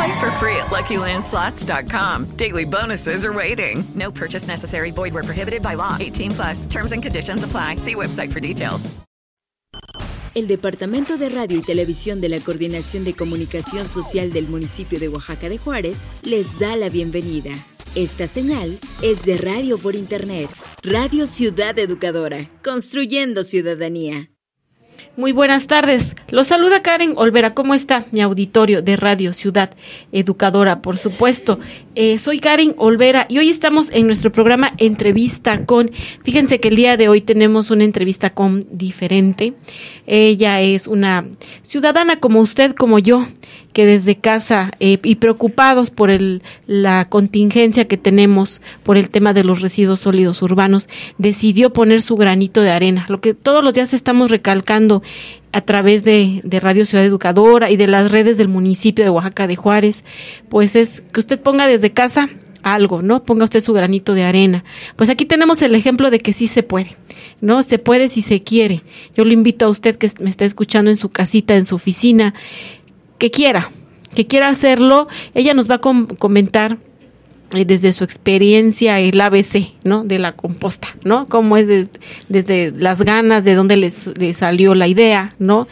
Play for free at LuckyLandSlots.com. Daily bonuses are waiting. No purchase necessary. Void where prohibited by law. 18 plus. Terms and conditions apply. See website for details. El Departamento de Radio y Televisión de la Coordinación de Comunicación Social del municipio de Oaxaca de Juárez les da la bienvenida. Esta señal es de radio por Internet. Radio Ciudad Educadora. Construyendo ciudadanía. Muy buenas tardes. Los saluda Karen Olvera. ¿Cómo está mi auditorio de Radio Ciudad Educadora? Por supuesto. Eh, soy Karen Olvera y hoy estamos en nuestro programa Entrevista con. Fíjense que el día de hoy tenemos una entrevista con diferente. Ella es una ciudadana como usted, como yo, que desde casa eh, y preocupados por el, la contingencia que tenemos por el tema de los residuos sólidos urbanos, decidió poner su granito de arena. Lo que todos los días estamos recalcando a través de, de, Radio Ciudad Educadora y de las redes del municipio de Oaxaca de Juárez, pues es que usted ponga desde casa algo, ¿no? Ponga usted su granito de arena. Pues aquí tenemos el ejemplo de que sí se puede, ¿no? Se puede si se quiere. Yo le invito a usted que me está escuchando en su casita, en su oficina, que quiera, que quiera hacerlo. Ella nos va a com comentar eh, desde su experiencia el ABC, ¿no? De la composta, ¿no? Cómo es de, desde las ganas, de dónde les, salió la idea, ¿no?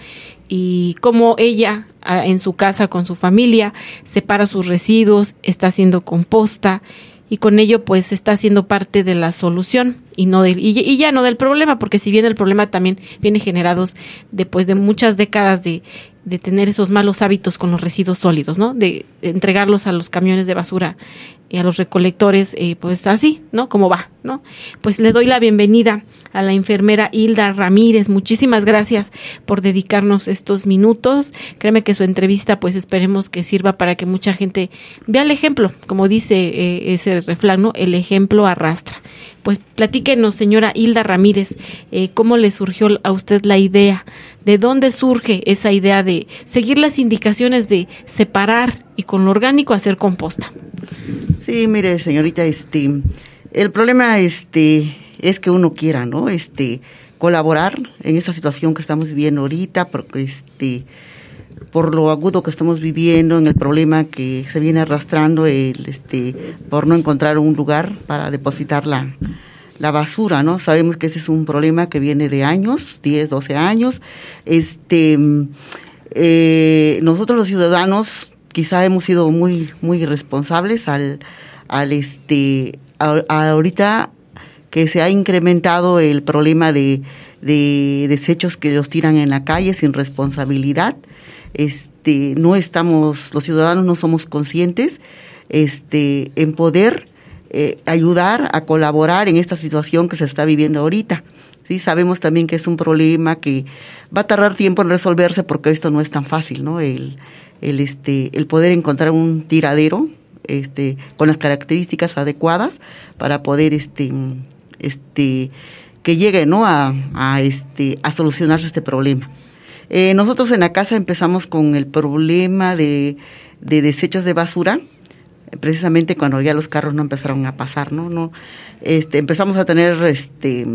Y cómo ella en su casa con su familia separa sus residuos, está haciendo composta y con ello pues está siendo parte de la solución y no del y, ya no del problema porque si bien el problema también viene generados después de muchas décadas de, de tener esos malos hábitos con los residuos sólidos, ¿no? De entregarlos a los camiones de basura y a los recolectores, eh, pues así, ¿no? Como va, ¿no? Pues le doy la bienvenida a la enfermera Hilda Ramírez. Muchísimas gracias por dedicarnos estos minutos. Créeme que su entrevista, pues esperemos que sirva para que mucha gente vea el ejemplo, como dice eh, ese refrán, ¿no? El ejemplo arrastra. Pues platíquenos, señora Hilda Ramírez, eh, cómo le surgió a usted la idea, de dónde surge esa idea de seguir las indicaciones de separar y con lo orgánico hacer composta. Sí, mire, señorita, este, el problema, este, es que uno quiera, ¿no? Este, colaborar en esta situación que estamos viviendo ahorita, porque este, por lo agudo que estamos viviendo, en el problema que se viene arrastrando, el, este, por no encontrar un lugar para depositar la, la basura, ¿no? Sabemos que ese es un problema que viene de años, 10, 12 años. Este, eh, nosotros los ciudadanos quizá hemos sido muy, muy irresponsables al, al este, ahorita que se ha incrementado el problema de, de desechos que los tiran en la calle sin responsabilidad. Este, no estamos, los ciudadanos no somos conscientes este, en poder eh, ayudar a colaborar en esta situación que se está viviendo ahorita. Sí, sabemos también que es un problema que va a tardar tiempo en resolverse porque esto no es tan fácil, ¿no? El, el, este, el poder encontrar un tiradero este, con las características adecuadas para poder este, este, que llegue ¿no? a, a, este, a solucionarse este problema. Eh, nosotros en la casa empezamos con el problema de, de desechos de basura, precisamente cuando ya los carros no empezaron a pasar, ¿no? no este, empezamos a tener este,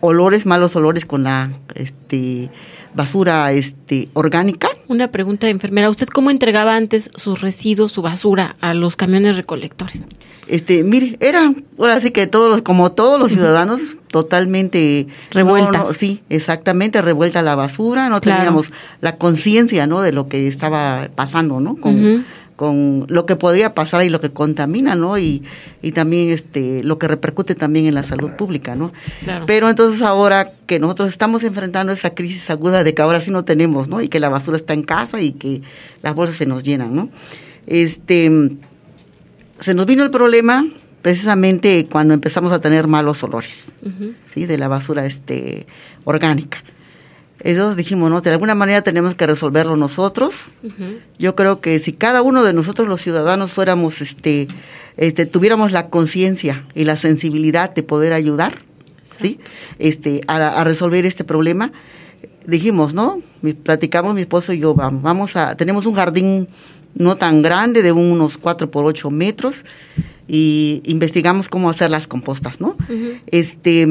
olores, malos olores con la este, basura este, orgánica. Una pregunta de enfermera, ¿usted cómo entregaba antes sus residuos, su basura a los camiones recolectores? Este, mire, era, ahora sí que todos los, como todos los ciudadanos, totalmente revuelta. No, no, sí, exactamente, revuelta la basura, no Claro. teníamos la conciencia, ¿no? De lo que estaba pasando, ¿no? Con, con lo que podría pasar y lo que contamina, ¿no? Y, y también este lo que repercute también en la salud pública, ¿no? Claro. Pero entonces ahora que nosotros estamos enfrentando esa crisis aguda de que ahora sí no tenemos, ¿no? Y que la basura está en casa y que las bolsas se nos llenan, ¿no? Este se nos vino el problema precisamente cuando empezamos a tener malos olores. ¿sí? De la basura este orgánica. Entonces dijimos, no, de alguna manera tenemos que resolverlo nosotros. Yo creo que si cada uno de nosotros los ciudadanos fuéramos, este, este, tuviéramos la conciencia y la sensibilidad de poder ayudar, ¿sí? Este, a, a resolver este problema, dijimos, ¿no? Platicamos mi esposo y yo, vamos, vamos a, tenemos un jardín no tan grande, de unos 4 por 8 metros, y investigamos cómo hacer las compostas, ¿no? Este,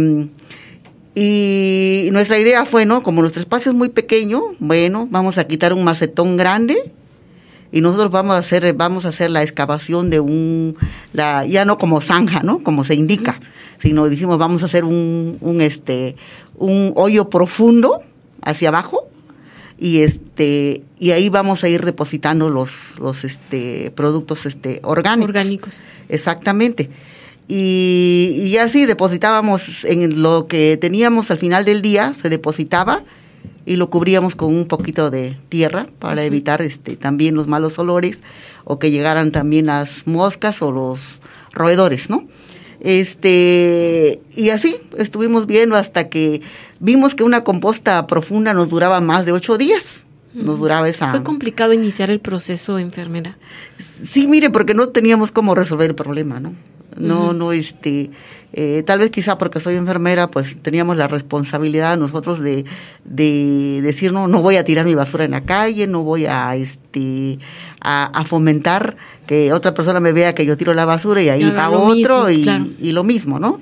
y nuestra idea fue, ¿no? Como nuestro espacio es muy pequeño, bueno, vamos a quitar un macetón grande y nosotros vamos a hacer, vamos a hacer la excavación de un, la, ya no como zanja, ¿no? Como se indica, sino dijimos vamos a hacer un, un este, un hoyo profundo hacia abajo y este, y ahí vamos a ir depositando los, los este, productos este, orgánicos. Orgánicos. Exactamente. Y, y así depositábamos en lo que teníamos al final del día, se depositaba y lo cubríamos con un poquito de tierra para evitar este también los malos olores o que llegaran también las moscas o los roedores, ¿no? Este, y así estuvimos viendo hasta que vimos que una composta profunda nos duraba más de ocho días. Nos duraba esa. Fue complicado iniciar el proceso, enfermera. Sí, mire, porque no teníamos cómo resolver el problema, ¿no? No, no, este, eh, tal vez quizá porque soy enfermera, pues teníamos la responsabilidad nosotros de, de decir, no, no voy a tirar mi basura en la calle, no voy a, este, a, a fomentar que otra persona me vea que yo tiro la basura y ahí Haga va otro mismo, y, claro. y lo mismo, ¿no?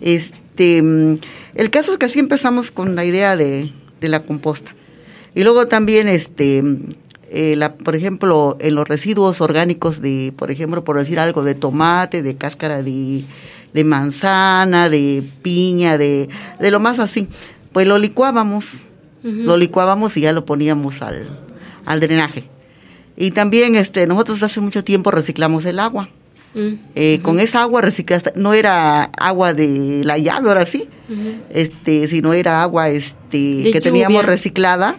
Este, mm, el caso es que así empezamos con la idea de, de la composta. Y luego también, este, eh, la, por ejemplo, en los residuos orgánicos de, por ejemplo, por decir algo, de tomate, de cáscara de, de manzana, de piña, de, de lo más así, pues lo licuábamos, lo licuábamos y ya lo poníamos al, al drenaje. Y también, este, nosotros hace mucho tiempo reciclamos el agua. Mm. Eh, Con esa agua reciclada, no era agua de la llave, ahora sí, Ujú. este, sino era agua este, De que teníamos reciclada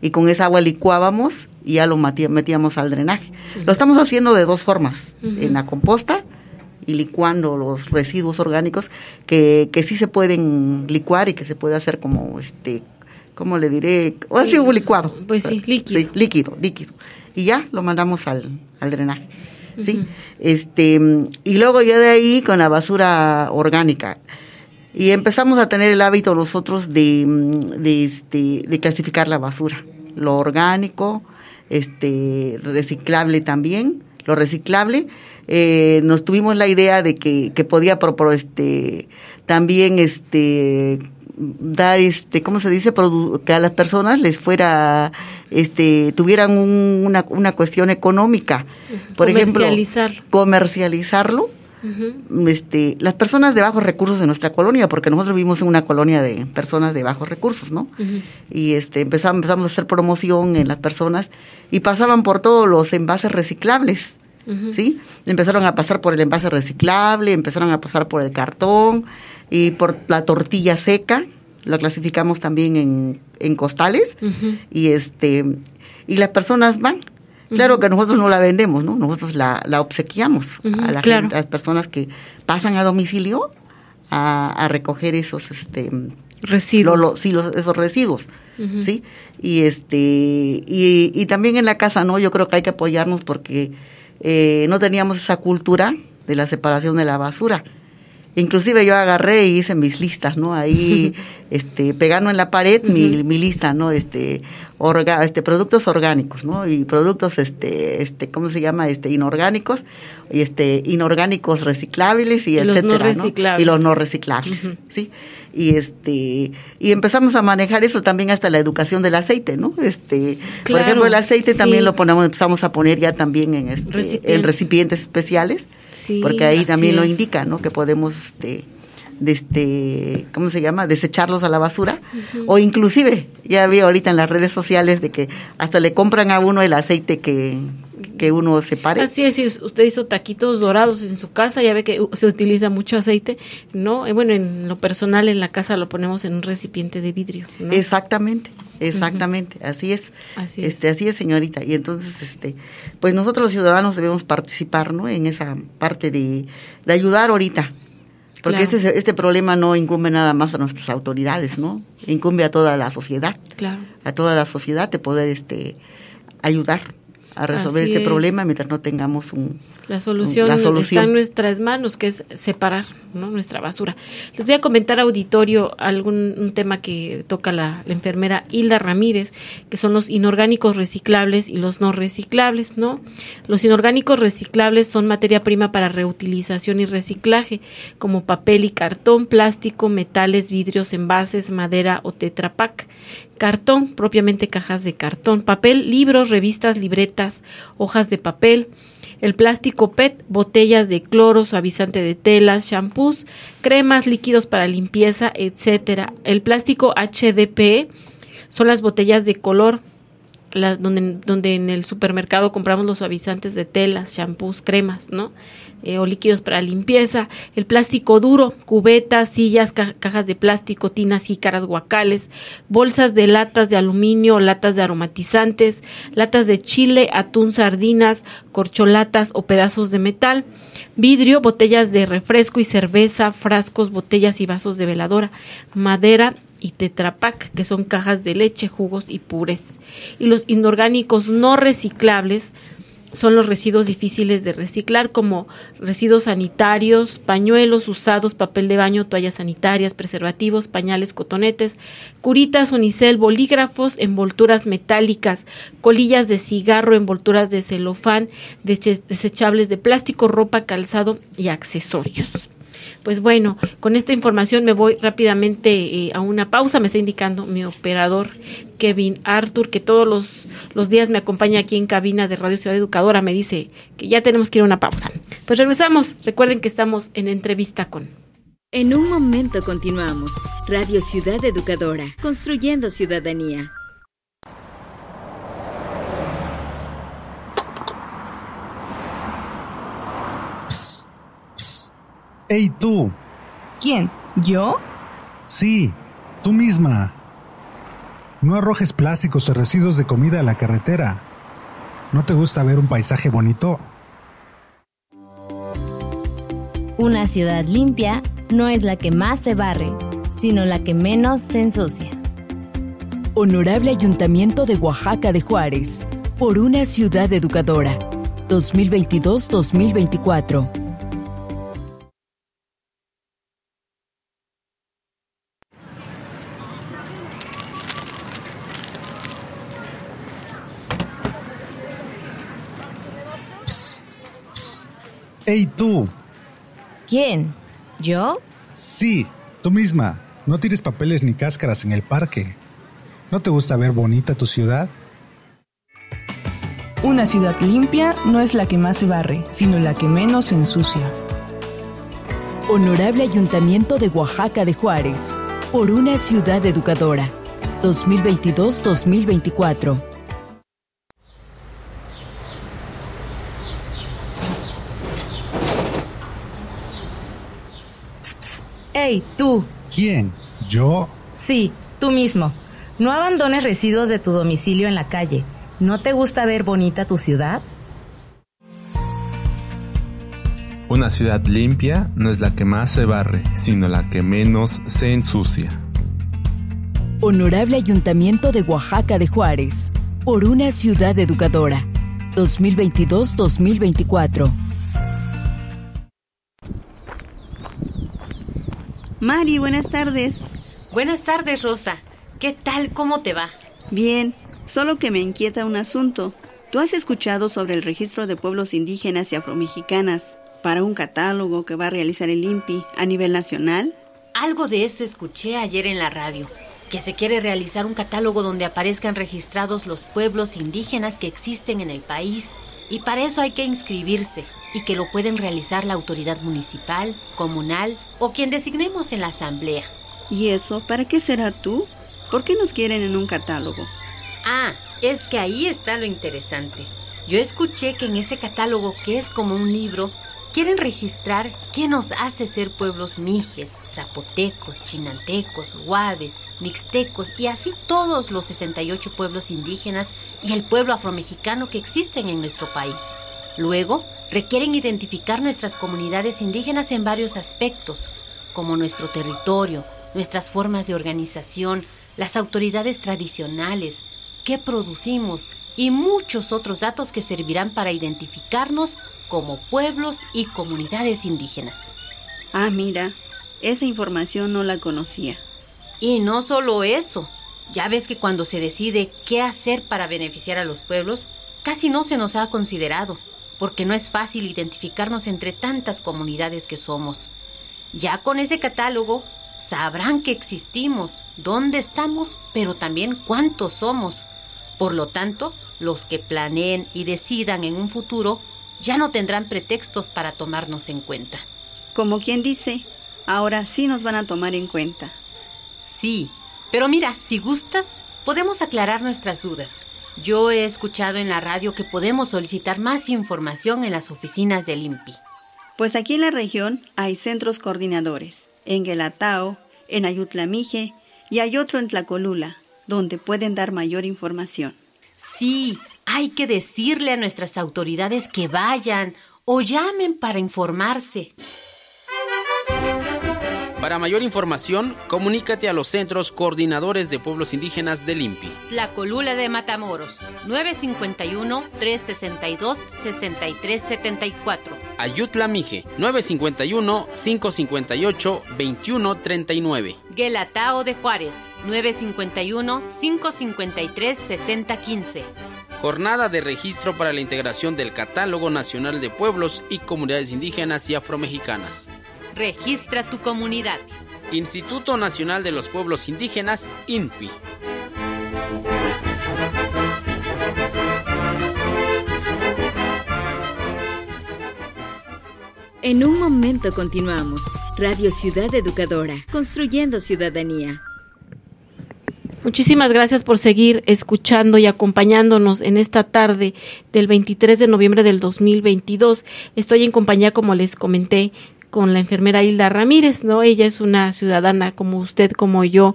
y con esa agua licuábamos y ya lo metíamos al drenaje. Lo estamos haciendo de dos formas, en la composta y licuando los residuos orgánicos que, que sí se pueden licuar y que se puede hacer como, este, ¿cómo le diré? Ahora sí, licuado. Pues sí, líquido. Sí, líquido, líquido. Y ya lo mandamos al, al drenaje. ¿sí? Este, y luego ya de ahí con la basura orgánica. Y empezamos a tener el hábito nosotros de, mm, de, este, de clasificar la basura. Lo orgánico, este, reciclable también, lo reciclable. Eh, nos tuvimos la idea de que, que podía propor, este, también este, dar este cómo se dice Produ- que a las personas les fuera este tuvieran un- una, una cuestión económica por ejemplo Comercializarlo. Este, las personas de bajos recursos de nuestra colonia, porque nosotros vivimos en una colonia de personas de bajos recursos, ¿no? Y este, empezamos, empezamos a hacer promoción en las personas y pasaban por todos los envases reciclables. ¿sí? Empezaron a pasar por el envase reciclable, empezaron a pasar por el cartón y por la tortilla seca, lo clasificamos también en, en costales y este y las personas van claro que nosotros no la vendemos no nosotros la, la obsequiamos a, la claro. gente- a las personas que pasan a domicilio a, a recoger esos este Residuos. lo- lo- sí, los- esos residuos sí y este y, y también en la casa no yo creo que hay que apoyarnos porque eh, no teníamos esa cultura de la separación de la basura Inclusive yo agarré y hice mis listas, ¿no? Ahí, este, pegando en la pared mi, mi lista, ¿no? Este, orga, este, productos orgánicos, ¿no? Y productos, este, este, ¿cómo se llama? Este, inorgánicos, y este, inorgánicos reciclables y, Y los no etcétera, reciclables. Y los no reciclables. ¿sí? Y este, y empezamos a manejar eso también hasta la educación del aceite, ¿no? Este, por ejemplo, el aceite sí. también lo ponemos, empezamos a poner ya también en este, Recipientes. en recipientes especiales Sí, porque ahí también lo indica, ¿no? Que podemos, este, de este, ¿cómo se llama? Desecharlos a la basura. O inclusive, ya vi ahorita en las redes sociales de que hasta le compran a uno el aceite que, que uno separe. Así es, si usted hizo taquitos dorados en su casa, ya ve que se utiliza mucho aceite, ¿no? Eh, bueno, en lo personal en la casa lo ponemos en un recipiente de vidrio. ¿no? Exactamente, exactamente, así es. Así es. Este, así es, señorita. Y entonces, este, pues nosotros los ciudadanos debemos participar, ¿no? En esa parte de, de ayudar ahorita. Porque Claro. este, este problema no incumbe nada más a nuestras autoridades, ¿no? Incumbe a toda la sociedad. Claro. a toda la sociedad de poder este ayudar a resolver Así este es. problema mientras no tengamos un La solución, la solución. está en nuestras manos, que es separar ¿no? nuestra basura. Les voy a comentar, auditorio, algún un tema que toca la, la enfermera Hilda Ramírez, que son los inorgánicos reciclables y los no reciclables. ¿no? Los inorgánicos reciclables son materia prima para reutilización y reciclaje, como papel y cartón, plástico, metales, vidrios, envases, madera o tetrapac. Cartón, propiamente cajas de cartón, papel, libros, revistas, libretas, hojas de papel, el plástico PET, botellas de cloro, suavizante de telas, shampoos, cremas, líquidos para limpieza, etcétera. El plástico HDPE son las botellas de color, donde, en el supermercado compramos los suavizantes de telas, shampoos, cremas, ¿no? Eh, o líquidos para limpieza, el plástico duro, cubetas, sillas, ca- cajas de plástico, tinas, jícaras, guacales, bolsas de latas de aluminio, latas de aromatizantes, latas de chile, atún, sardinas, corcholatas o pedazos de metal, vidrio, botellas de refresco y cerveza, frascos, botellas y vasos de veladora, madera y tetrapac, que son cajas de leche, jugos y purés. Y los inorgánicos no reciclables son los residuos difíciles de reciclar, como residuos sanitarios, pañuelos usados, papel de baño, toallas sanitarias, preservativos, pañales, cotonetes, curitas, unicel, bolígrafos, envolturas metálicas, colillas de cigarro, envolturas de celofán, desechables de plástico, ropa, calzado y accesorios. Pues bueno, con esta información me voy rápidamente eh, a una pausa. Me está indicando mi operador Kevin Arthur, que todos los, los días me acompaña aquí en cabina de Radio Ciudad Educadora. Me dice que ya tenemos que ir a una pausa. Pues regresamos. Recuerden que estamos en entrevista con. En un momento continuamos. Radio Ciudad Educadora, construyendo ciudadanía. ¡Ey tú! ¿Quién? ¿Yo? Sí, tú misma. No arrojes plásticos o residuos de comida a la carretera. ¿No te gusta ver un paisaje bonito? Una ciudad limpia no es la que más se barre, sino la que menos se ensucia. Honorable Ayuntamiento de Oaxaca de Juárez, por una ciudad educadora. 2022-2024. ¡Ey tú! ¿Quién? ¿Yo? Sí, tú misma. No tires papeles ni cáscaras en el parque. ¿No te gusta ver bonita tu ciudad? Una ciudad limpia no es la que más se barre, sino la que menos se ensucia. Honorable Ayuntamiento de Oaxaca de Juárez, por una ciudad educadora. 2022-2024. ¡Ey, tú! ¿Quién? ¿Yo? Sí, tú mismo. No abandones residuos de tu domicilio en la calle. ¿No te gusta ver bonita tu ciudad? Una ciudad limpia no es la que más se barre, sino la que menos se ensucia. Honorable Ayuntamiento de Oaxaca de Juárez, por una ciudad educadora. 2022-2024. Mari, buenas tardes. Buenas tardes, Rosa. ¿Qué tal? ¿Cómo te va? Bien, solo que me inquieta un asunto. ¿Tú has escuchado sobre el registro de pueblos indígenas y afromexicanas para un catálogo que va a realizar el INPI a nivel nacional? Algo de eso escuché ayer en la radio, que se quiere realizar un catálogo donde aparezcan registrados los pueblos indígenas que existen en el país y para eso hay que inscribirse y que lo pueden realizar la autoridad municipal, comunal o quien designemos en la asamblea. ¿Y eso para qué será tú? ¿Por qué nos quieren en un catálogo? Ah, es que ahí está lo interesante. Yo escuché que en ese catálogo, que es como un libro, quieren registrar qué nos hace ser pueblos mijes, zapotecos, chinantecos, guaves, mixtecos y así todos los 68 pueblos indígenas y el pueblo afromexicano que existen en nuestro país. Luego, requieren identificar nuestras comunidades indígenas en varios aspectos, como nuestro territorio, nuestras formas de organización, las autoridades tradicionales, qué producimos y muchos otros datos que servirán para identificarnos como pueblos y comunidades indígenas. Ah, mira, esa información no la conocía. Y no solo eso, ya ves que cuando se decide qué hacer para beneficiar a los pueblos, casi no se nos ha considerado, porque no es fácil identificarnos entre tantas comunidades que somos. Ya con ese catálogo sabrán que existimos, dónde estamos, pero también cuántos somos. Por lo tanto, los que planeen y decidan en un futuro ya no tendrán pretextos para tomarnos en cuenta. Como quien dice, ahora sí nos van a tomar en cuenta. Sí, pero mira, si gustas, podemos aclarar nuestras dudas. Yo he escuchado en la radio que podemos solicitar más información en las oficinas del INPI. Pues aquí en la región hay centros coordinadores, en Guelatao, en Ayutlamije y hay otro en Tlacolula, donde pueden dar mayor información. Sí, hay que decirle a nuestras autoridades que vayan o llamen para informarse. Para mayor información, comunícate a los centros coordinadores de pueblos indígenas del INPI. La Colula de Matamoros, 951-362-6374. Ayutla Mije, 951-558-2139. Guelatao de Juárez, 951-553-6015. Jornada de registro para la integración del Catálogo Nacional de Pueblos y Comunidades Indígenas y Afromexicanas. Registra tu comunidad. Instituto Nacional de los Pueblos Indígenas, INPI. En un momento continuamos. Radio Ciudad Educadora, construyendo ciudadanía. Muchísimas gracias por seguir escuchando y acompañándonos en esta tarde del 23 de noviembre del 2022. Estoy en compañía, como les comenté, con la enfermera Hilda Ramírez, ¿no? Ella es una ciudadana como usted, como yo,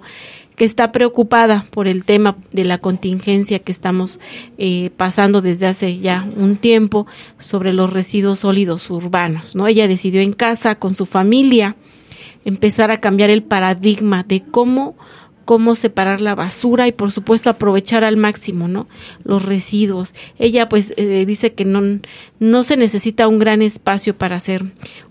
que está preocupada por el tema de la contingencia que estamos eh, pasando desde hace ya un tiempo sobre los residuos sólidos urbanos, ¿no? Ella decidió en casa con su familia empezar a cambiar el paradigma de cómo cómo separar la basura y por supuesto aprovechar al máximo no los residuos. Ella pues eh, dice que no no se necesita un gran espacio para hacer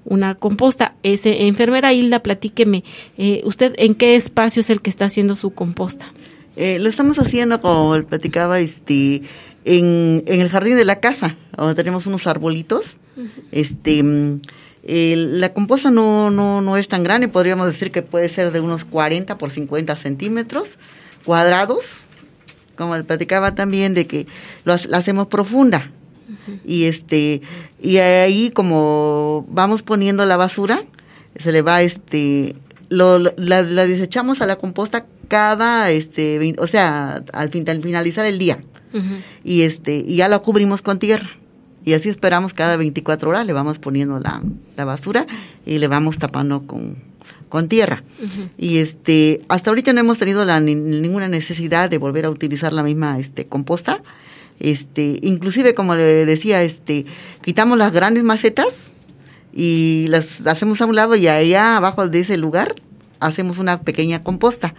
una composta. Ese enfermera Hilda platíqueme eh, usted en qué espacio es el que está haciendo su composta eh, lo estamos haciendo como platicaba este en, en el jardín de la casa donde tenemos unos arbolitos. Este la composta no, no, no es tan grande, podríamos decir que puede ser de unos 40 por 50 centímetros cuadrados, como le platicaba también, de que lo, la hacemos profunda. Y este y ahí como vamos poniendo la basura, se le va este lo, la, desechamos a la composta cada este o sea al, finalizar el día. Y este y ya la cubrimos con tierra y así esperamos cada 24 horas, le vamos poniendo la, la basura y le vamos tapando con, con tierra. Y este, hasta ahorita no hemos tenido la, ninguna necesidad de volver a utilizar la misma este, composta. Este, inclusive como le decía, este, quitamos las grandes macetas y las hacemos a un lado y allá abajo de ese lugar hacemos una pequeña composta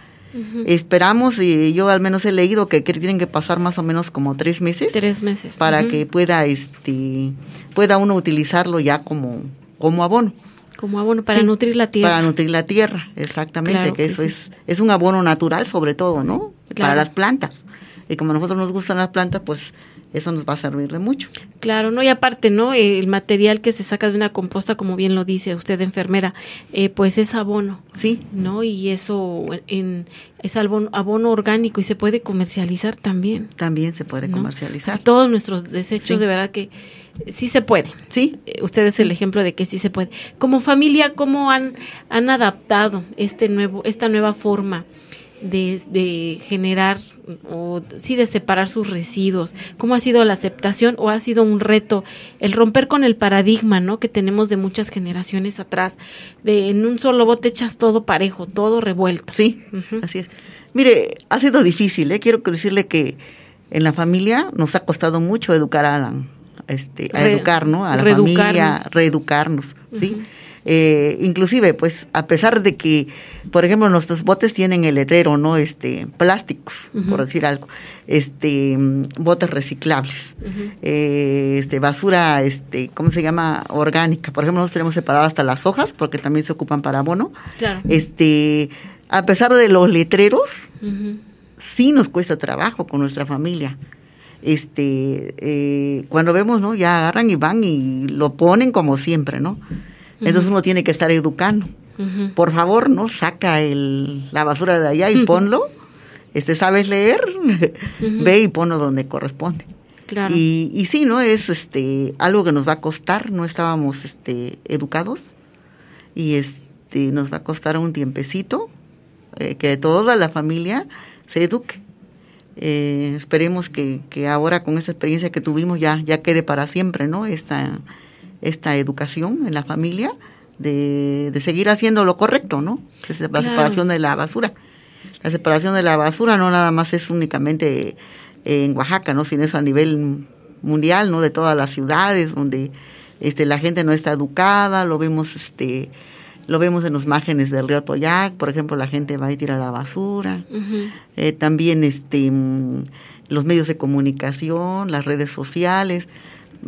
Esperamos, y yo al menos he leído que, tienen que pasar más o menos como tres meses. Tres meses. Para que pueda, este, pueda uno utilizarlo ya como, como abono. Como abono para nutrir la tierra. Para nutrir la tierra, exactamente, que, eso es, es un abono natural sobre todo, ¿no? Para las plantas. Y como a nosotros nos gustan las plantas, pues eso nos va a servir de mucho. Claro, ¿no? Y aparte, ¿no? El material que se saca de una composta, como bien lo dice usted, enfermera, eh, pues es abono. Sí. ¿No? Y eso en, es abono, abono orgánico y se puede comercializar también. También se puede comercializar. Todos nuestros desechos, de verdad que sí se puede. Sí. Eh, usted es el ejemplo de que sí se puede. Como familia, ¿cómo han, han adaptado este nuevo, esta nueva forma? De, de generar o sí de separar sus residuos? ¿Cómo ha sido la aceptación o ha sido un reto el romper con el paradigma, ¿no? que tenemos de muchas generaciones atrás, de en un solo bote echas todo parejo, todo revuelto? Sí, así es. Mire, ha sido difícil, ¿eh? quiero decirle que en la familia nos ha costado mucho educar a Alan, este, a Re- educar, ¿no? A la reeducarnos. familia, reeducarnos, ¿sí? Eh, inclusive, pues, a pesar de que, por ejemplo, nuestros botes tienen el letrero, ¿no? Este, plásticos, por decir algo, este, botes reciclables, eh, este, basura, este, ¿cómo se llama? Orgánica. Por ejemplo, nosotros tenemos separado hasta las hojas, porque también se ocupan para abono. Claro. Este, a pesar de los letreros, sí nos cuesta trabajo con nuestra familia. Este, eh, cuando vemos, ¿no? Ya agarran y van y lo ponen como siempre, ¿no? Entonces uno tiene que estar educando. Por favor, ¿no? Saca el, la basura de allá y ponlo. Este, ¿sabes leer? Ve y ponlo donde corresponde. Claro. Y, y sí, ¿no? Es este, algo que nos va a costar. No estábamos este, educados. Y este, nos va a costar un tiempecito eh, que toda la familia se eduque. Eh, esperemos que, que ahora con esta experiencia que tuvimos ya, ya quede para siempre, ¿no? Esta, esta educación en la familia de, de seguir haciendo lo correcto, ¿no? Que es la Claro. separación de la basura. La separación de la basura no nada más es únicamente en Oaxaca, ¿no? Sino es a nivel mundial, ¿no? De todas las ciudades donde este, la gente no está educada, lo vemos, este, lo vemos en los márgenes del río Toyac, por ejemplo, la gente va y tira la basura. Eh, también este mm, los medios de comunicación, las redes sociales,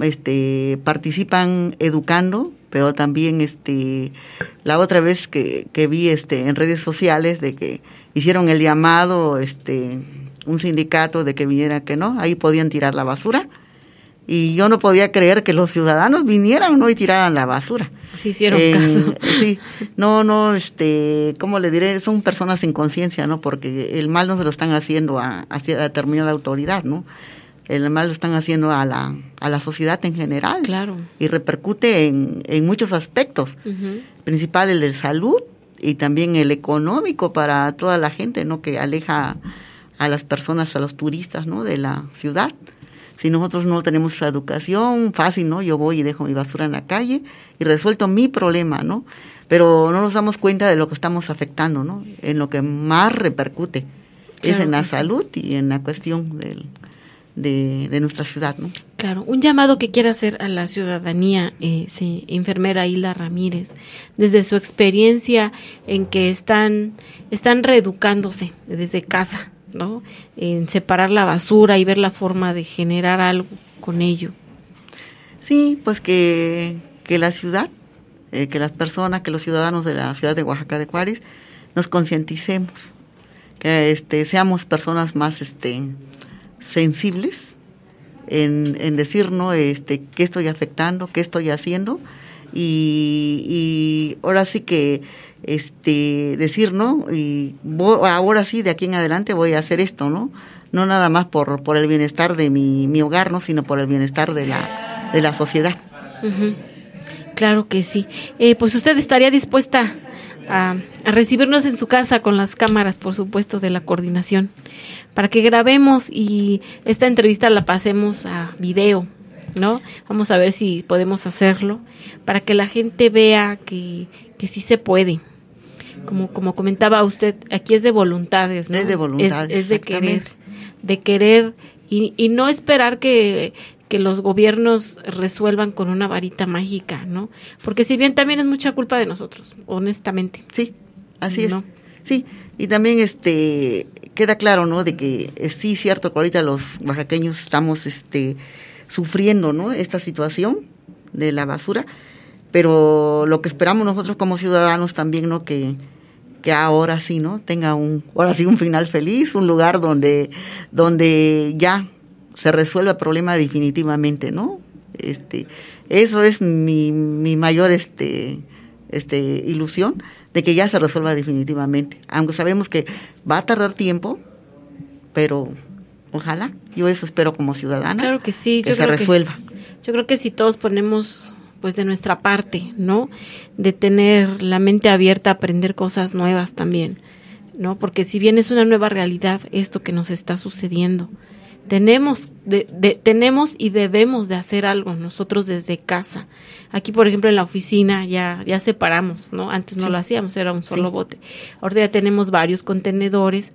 este participan educando, pero también este la otra vez que, que vi este en redes sociales de que hicieron el llamado este un sindicato de que viniera que no, ahí podían tirar la basura. Y yo no podía creer que los ciudadanos vinieran ¿no? y tiraran la basura. Sí hicieron caso. Sí, no, no, este, ¿cómo le diré? Son personas sin conciencia, ¿no? Porque el mal no se lo están haciendo a, hacia determinada autoridad, ¿no? El mal lo están haciendo a la, a la sociedad en general. Claro. Y repercute en, en muchos aspectos, principal el de salud y también el económico para toda la gente, ¿no? Que aleja a las personas, a los turistas, ¿no? De la ciudad. Si nosotros no tenemos esa educación, fácil, ¿no? Yo voy y dejo mi basura en la calle y resuelto mi problema, ¿no? Pero no nos damos cuenta de lo que estamos afectando, ¿no? En lo que más repercute es en la sí. salud y en la cuestión del, de, de nuestra ciudad, ¿no? Claro, un llamado que quiera hacer a la ciudadanía, eh, sí, enfermera Hilda Ramírez, desde su experiencia en que están, están reeducándose desde casa, ¿no? En separar la basura y ver la forma de generar algo con ello. Sí, pues que, que la ciudad, eh, que las personas, que los ciudadanos de la ciudad de Oaxaca de Juárez nos concienticemos, que este, seamos personas más este, sensibles en, decir, ¿no? Este, qué estoy afectando, qué estoy haciendo y, y ahora sí que este decir, ¿no? Y vo- ahora sí, de aquí en adelante voy a hacer esto, ¿no? No nada más por, por el bienestar de mi, mi hogar, ¿no? Sino por el bienestar de la, de la sociedad. Claro que sí. Eh, pues usted estaría dispuesta a, a recibirnos en su casa con las cámaras, por supuesto, de la coordinación, para que grabemos y esta entrevista la pasemos a video, ¿no? Vamos a ver si podemos hacerlo, para que la gente vea que, que sí se puede. Como, como comentaba usted, aquí es de voluntades, ¿no? Es de voluntades, Es, es de querer, de querer y, y no esperar que, que los gobiernos resuelvan con una varita mágica, ¿no? Porque si bien también es mucha culpa de nosotros, honestamente. Sí, así es. Sí, y también este queda claro, ¿no? De que eh, sí, cierto que ahorita los oaxaqueños estamos este sufriendo, ¿no? Esta situación de la basura, pero lo que esperamos nosotros como ciudadanos también, ¿no? Que, que ahora sí, ¿no? Tenga un, ahora sí un final feliz, un lugar donde, donde ya se resuelva el problema definitivamente, ¿no? Este, eso es mi, mi mayor este, este, ilusión de que ya se resuelva definitivamente. Aunque sabemos que va a tardar tiempo, pero ojalá, yo eso espero como ciudadana. Claro que sí, que yo se creo resuelva. Yo creo que si todos ponemos pues de nuestra parte, ¿no? De tener la mente abierta a aprender cosas nuevas también. ¿no? Porque si bien es una nueva realidad esto que nos está sucediendo, tenemos, de, tenemos y debemos de hacer algo nosotros desde casa. Aquí, por ejemplo, en la oficina ya, ya separamos, ¿no? Antes no lo hacíamos, era un solo bote. Ahora ya tenemos varios contenedores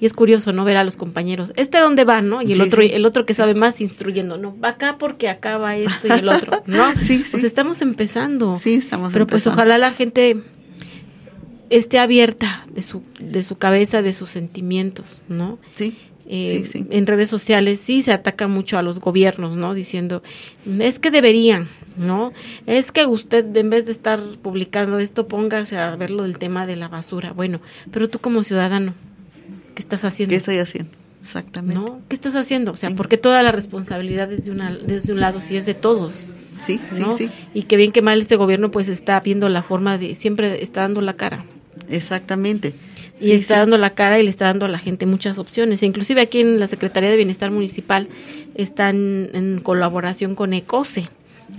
y es curioso no ver a los compañeros. Este dónde va no y el otro el otro que sabe más instruyendo no va acá porque acá va esto y el otro no sí, pues estamos empezando. Sí estamos pero pues ojalá la gente esté abierta de su de su cabeza de sus sentimientos no sí eh, en redes sociales sí se ataca mucho a los gobiernos, ¿no? Diciendo, es que deberían, ¿no? Es que usted en vez de estar publicando esto, póngase a verlo del tema de la basura. Bueno, pero tú como ciudadano, ¿qué estás haciendo? ¿Qué estoy haciendo? Exactamente. ¿No? ¿Qué estás haciendo? O sea, porque toda la responsabilidad es de, una, desde un lado, si es de todos. Sí, sí, sí. Y que bien que mal este gobierno pues está viendo la forma de, siempre está dando la cara. Exactamente. Y está dando la cara y le está dando a la gente muchas opciones. E inclusive aquí en la Secretaría de Bienestar Municipal están en colaboración con ECOSE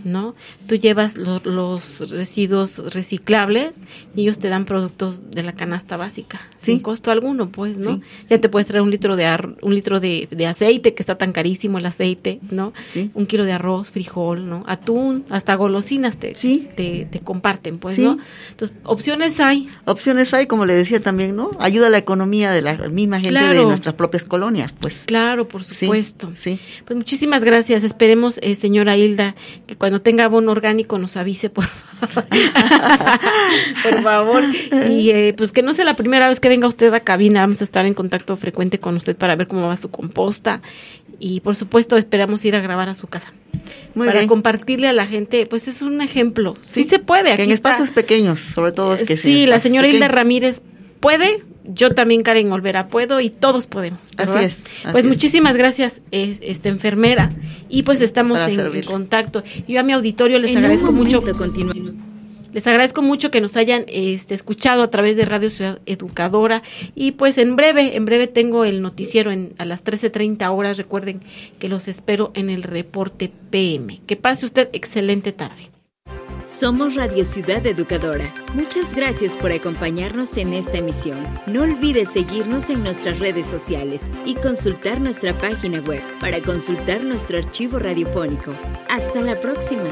¿no? Tú llevas los residuos reciclables y ellos te dan productos de la canasta básica, sin costo alguno, pues, ¿no? Ya te puedes traer un litro de un litro de, aceite, que está tan carísimo el aceite, ¿no? Un kilo de arroz, frijol, ¿no? Atún, hasta golosinas te, te, te, comparten, pues, ¿no? Entonces, opciones hay. Opciones hay, como le decía también, ¿no? Ayuda a la economía de la misma gente de nuestras propias colonias, pues. Claro, por supuesto. Sí. Pues muchísimas gracias. Esperemos, eh, señora Hilda, que cuando tenga abono orgánico nos avise, por favor. por favor. Y eh, pues que no sea la primera vez que venga usted a cabina, vamos a estar en contacto frecuente con usted para ver cómo va su composta. Y por supuesto esperamos ir a grabar a su casa. para compartirle a la gente, pues es un ejemplo. Sí, se puede. Aquí en espacios pequeños, sobre todo. Es que sí, la señora Hilda Ramírez puede, yo también Karen Olvera puedo y todos podemos. Así es. pues muchísimas gracias, esta enfermera. Y pues estamos en, contacto. Yo a mi auditorio les agradezco mucho. Les agradezco mucho que nos hayan este, escuchado a través de Radio Ciudad Educadora y pues en breve, en breve tengo el noticiero en, a las 13.30 horas. Recuerden que los espero en el reporte PM. Que pase usted excelente tarde. Somos Radio Ciudad Educadora. Muchas gracias por acompañarnos en esta emisión. No olvides seguirnos en nuestras redes sociales y consultar nuestra página web para consultar nuestro archivo radiofónico. Hasta la próxima.